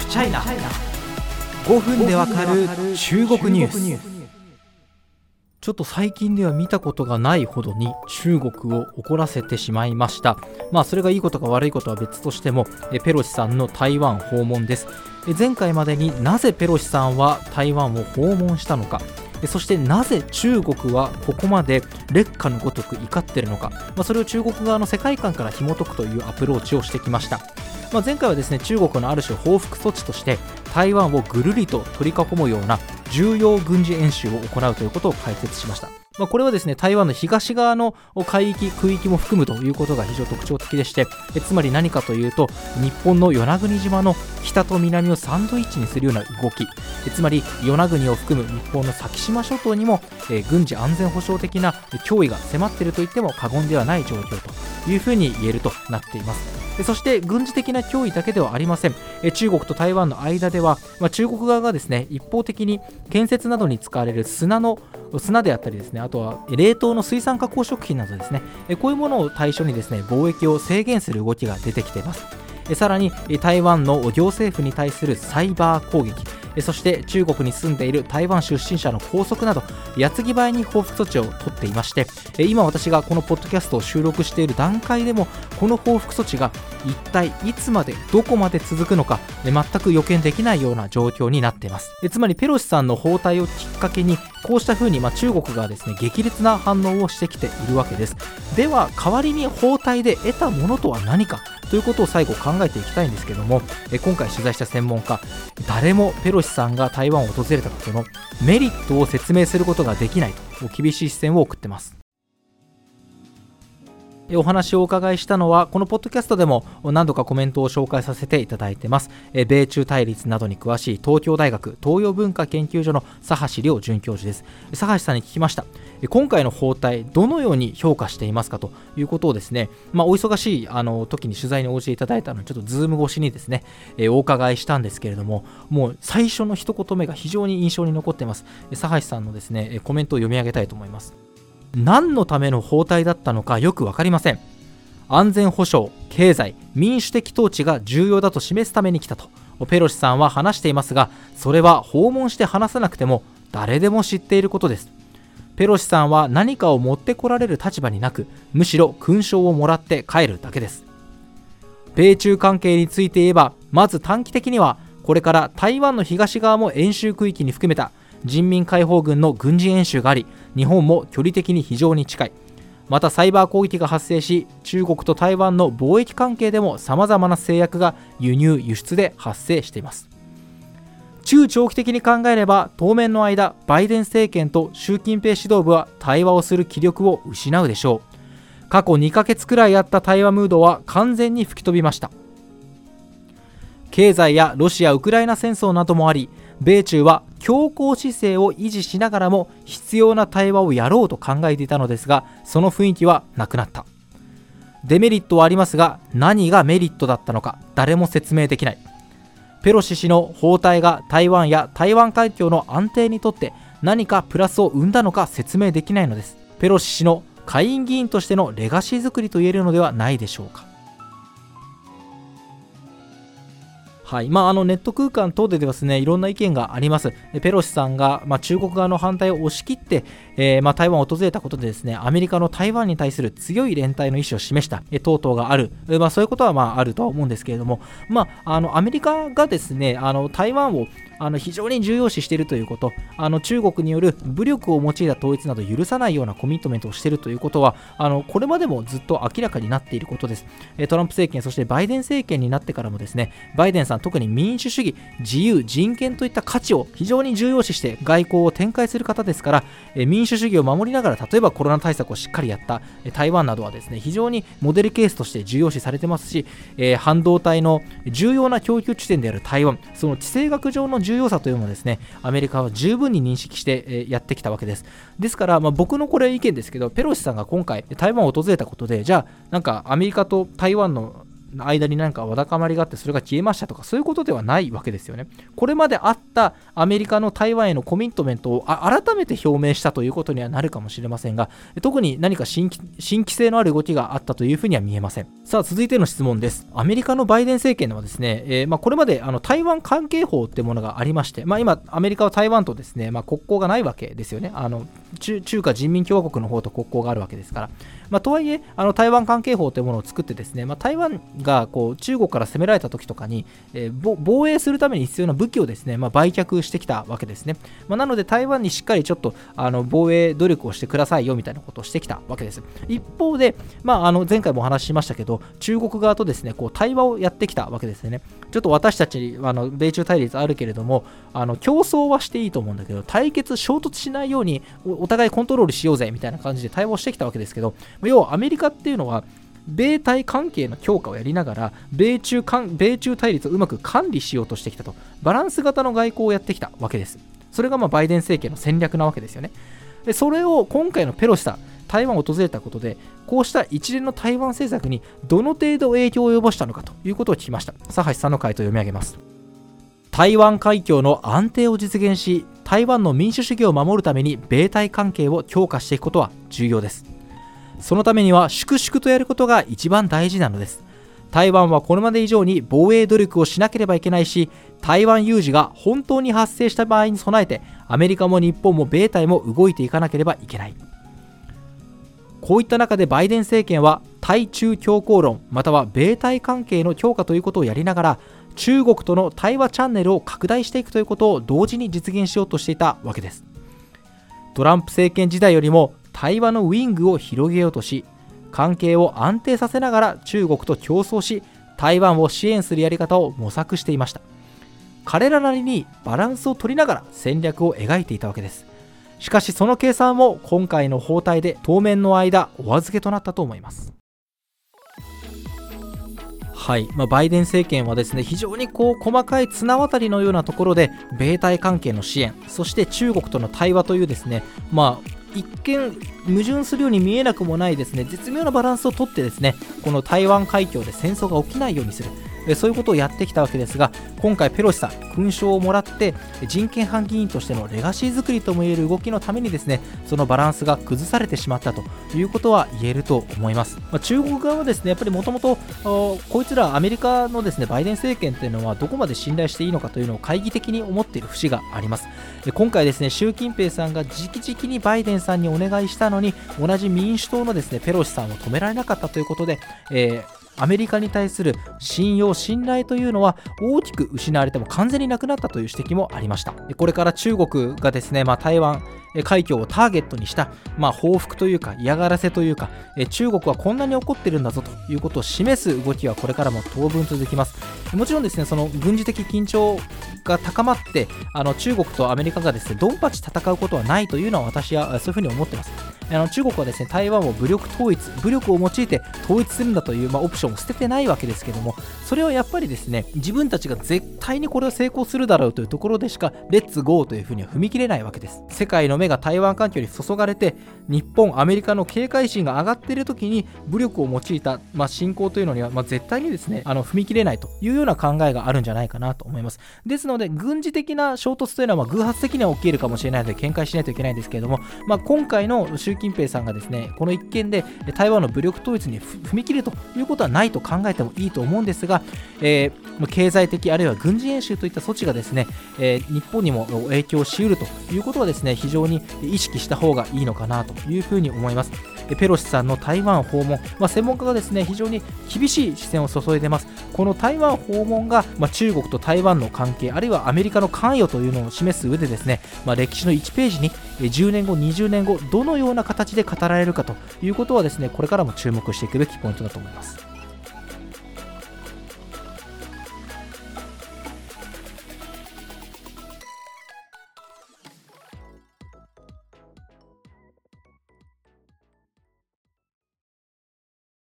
フチャイナ5分でわかる中国ニュース。ちょっと最近では見たことがないほどに中国を怒らせてしまいました。まあそれがいいことか悪いことは別としてもペロシさんの台湾訪問です。前回までになぜペロシさんは台湾を訪問したのか。そしてなぜ中国はここまで劣化のごとく怒ってるのか、まあ、それを中国側の世界観から紐解くというアプローチをしてきました、まあ、前回はですね中国のある種報復措置として台湾をぐるりと取り囲むような重要軍事演習を行うということを解説しましたまあ、これはですね台湾の東側の海域、区域も含むということが非常特徴的でしてえつまり何かというと日本の与那国島の北と南をサンドイッチにするような動きえつまり与那国を含む日本の先島諸島にもえ軍事安全保障的な脅威が迫っていると言っても過言ではない状況というふうに言えるとなっています。そして軍事的な脅威だけではありません。中国と台湾の間では、まあ、中国側がですね一方的に建設などに使われる砂の砂であったりですねあとは冷凍の水産加工食品などですね。こういうものを対象にですね貿易を制限する動きが出てきています。さらに台湾の行政府に対するサイバー攻撃。そして中国に住んでいる台湾出身者の拘束など矢継ぎ早に報復措置を取っていまして今私がこのポッドキャストを収録している段階でもこの報復措置が一体いつまでどこまで続くのか全く予見できないような状況になっています。つまりペロシさんの包帯をきっかけにこうしたふうにま中国がですね激烈な反応をしてきているわけです。では代わりに包帯で得たものとは何かということを最後考えていきたいんですけども今回取材した専門家誰もペロシさんが台湾を訪れたことのメリットを説明することができないと厳しい視線を送ってます。お話をお伺いしたのは、このポッドキャストでも何度かコメントを紹介させていただいてます。米中対立などに詳しい東京大学東洋文化研究所の佐橋亮准教授です。佐橋さんに聞きました。今回の包帯、どのように評価していますかということをですね、まあ、お忙しいあの時に取材に応じていただいたので、ちょっとズーム越しにですね、お伺いしたんですけれども、もう最初の一言目が非常に印象に残っています。佐橋さんのですね、コメントを読み上げたいと思います。何のための包帯だったのかよく分かりません。安全保障経済民主的統治が重要だと示すために来たとペロシさんは話していますがそれは訪問して話さなくても誰でも知っていることです。ペロシさんは何かを持ってこられる立場になくむしろ勲章をもらって帰るだけです。米中関係について言えばまず短期的にはこれから台湾の東側も演習区域に含めた人民解放軍の軍事演習があり日本も距離的に非常に近い。またサイバー攻撃が発生し中国と台湾の貿易関係でもさまざまな制約が輸入輸出で発生しています。中長期的に考えれば当面の間バイデン政権と習近平指導部は対話をする気力を失うでしょう。過去2ヶ月くらいあった対話ムードは完全に吹き飛びました。経済やロシア・ウクライナ戦争などもあり米中は強硬姿勢を維持しながらも必要な対話をやろうと考えていたのですがその雰囲気はなくなった。デメリットはありますが何がメリットだったのか誰も説明できない。ペロシ氏の包帯が台湾や台湾海峡の安定にとって何かプラスを生んだのか説明できないのです。ペロシ氏の下院議員としてのレガシー作りと言えるのではないでしょうか。はいまあ、あのネット空間等でですねいろんな意見があります。ペロシさんが、まあ、中国側の反対を押し切って、えー、まあ、台湾を訪れたことでですねアメリカの台湾に対する強い連帯の意思を示した、え等々がある、まあ、そういうことはまああるとは思うんですけれども、まあ、あのアメリカがですねあの台湾をあの非常に重要視しているということ、あの中国による武力を用いた統一など許さないようなコミットメントをしているということは、あのこれまでもずっと明らかになっていることです。トランプ政権、そしてバイデン政権になってからもですね、バイデンさん、特に民主主義、自由、人権といった価値を非常に重要視して外交を展開する方ですから、え民主主義を守りながら、例えばコロナ対策をしっかりやった台湾などはですね、非常にモデルケースとして重要視されてますし、え半導体の重要な供給地点である台湾、その地政学上の重要さというのもですね、アメリカは十分に認識してやってきたわけです。ですから、まあ、僕のこれ意見ですけど、ペロシさんが今回台湾を訪れたことで、じゃあ、なんかアメリカと台湾の間に何かわだかまりがあってそれが消えましたとかそういうことではないわけですよね。これまであったアメリカの台湾へのコミットメントを改めて表明したということにはなるかもしれませんが特に何か新規性のある動きがあったというふうには見えません。さあ続いての質問です。アメリカのバイデン政権ではですね、えー、まあ、これまであの台湾関係法ってものがありまして、まあ、今アメリカは台湾とですね、まあ、国交がないわけですよね。あの中華人民共和国の方と国交があるわけですから。まあ、とはいえ、あの台湾関係法というものを作ってですね、まあ、台湾がこう中国から攻められた時とかに、えー、防衛するために必要な武器をですね、まあ、売却してきたわけですね。まあ、なので台湾にしっかりちょっとあの防衛努力をしてくださいよみたいなことをしてきたわけです。一方で、まあ、あの前回もお話ししましたけど、中国側とですねこう対話をやってきたわけですね。ちょっと私たち、あの米中対立あるけれども、あの競争はしていいと思うんだけど、対決、衝突しないようにお互いコントロールしようぜみたいな感じで対話をしてきたわけですけど、要はアメリカっていうのは、米対関係の強化をやりながら米中米中対立をうまく管理しようとしてきたと。バランス型の外交をやってきたわけです。それがまあバイデン政権の戦略なわけですよね。でそれを今回のペロシさん台湾を訪れたことでこうした一連の台湾政策にどの程度影響を及ぼしたのかということを聞きました。佐橋さんの回答を読み上げます。台湾海峡の安定を実現し台湾の民主主義を守るために米台関係を強化していくことは重要です。そのためには粛々とやることが一番大事なのです。台湾はこれまで以上に防衛努力をしなければいけないし台湾有事が本当に発生した場合に備えてアメリカも日本も米台も動いていかなければいけない。こういった中でバイデン政権は対中強硬論または米台関係の強化ということをやりながら中国との対話チャンネルを拡大していくということを同時に実現しようとしていたわけです。トランプ政権時代よりも対話のウィングを広げようとし関係を安定させながら中国と競争し台湾を支援するやり方を模索していました。彼らなりにバランスを取りながら戦略を描いていたわけです。しかしその計算も今回の包帯で当面の間お預けとなったと思います。はい。まあ、バイデン政権はですね非常にこう細かい綱渡りのようなところで米台関係の支援そして中国との対話というですねまあ一見矛盾するように見えなくもないですね。絶妙なバランスをとってですねこの台湾海峡で戦争が起きないようにする。そういうことをやってきたわけですが今回ペロシさん勲章をもらって人権派議員としてのレガシー作りともいえる動きのためにですねそのバランスが崩されてしまったということは言えると思います、まあ、中国側はですねやっぱりもともとこいつらアメリカのですねバイデン政権というのはどこまで信頼していいのかというのを懐疑的に思っている節があります。今回ですね習近平さんが直々にバイデンさんにお願いしたのに同じ民主党のですねペロシさんを止められなかったということで、えーアメリカに対する信用、信頼というのは大きく失われても完全になくなったという指摘もありました。これから中国がですね、まあ、台湾、海峡をターゲットにした、まあ、報復というか嫌がらせというか中国はこんなに怒ってるんだぞということを示す動きはこれからも当分続きますもちろんですねその軍事的緊張が高まってあの中国とアメリカがですねドンパチ戦うことはないというのは私はそういうふうに思ってますあの中国はですね台湾を武力統一武力を用いて統一するんだという、まあ、オプションを捨ててないわけですけどもそれはやっぱりですね自分たちが絶対にこれは成功するだろうというところでしかレッツゴーというふうには踏み切れないわけです。世界の目が台湾環境に注がれて日本アメリカの警戒心が上がっている時に武力を用いた、まあ、侵攻というのには、まあ、絶対にですねあの踏み切れないというような考えがあるんじゃないかなと思います。ですので軍事的な衝突というのは、ま、偶発的には起きるかもしれないので見解しないといけないんですけれども、まあ、今回の習近平さんがですねこの一件で台湾の武力統一に踏み切るということはないと考えてもいいと思うんですが、えー、経済的あるいは軍事演習といった措置がですね、えー、日本にも影響しうるということはですね非常に意識した方がいいのかなというふうに思います。ペロシさんの台湾訪問、まあ、専門家がですね非常に厳しい視線を注いでます。この台湾訪問が、まあ、中国と台湾の関係あるいはアメリカの関与というのを示す上でですね、まあ、歴史の1ページに10年後20年後どのような形で語られるかということはですねこれからも注目していくべきポイントだと思います。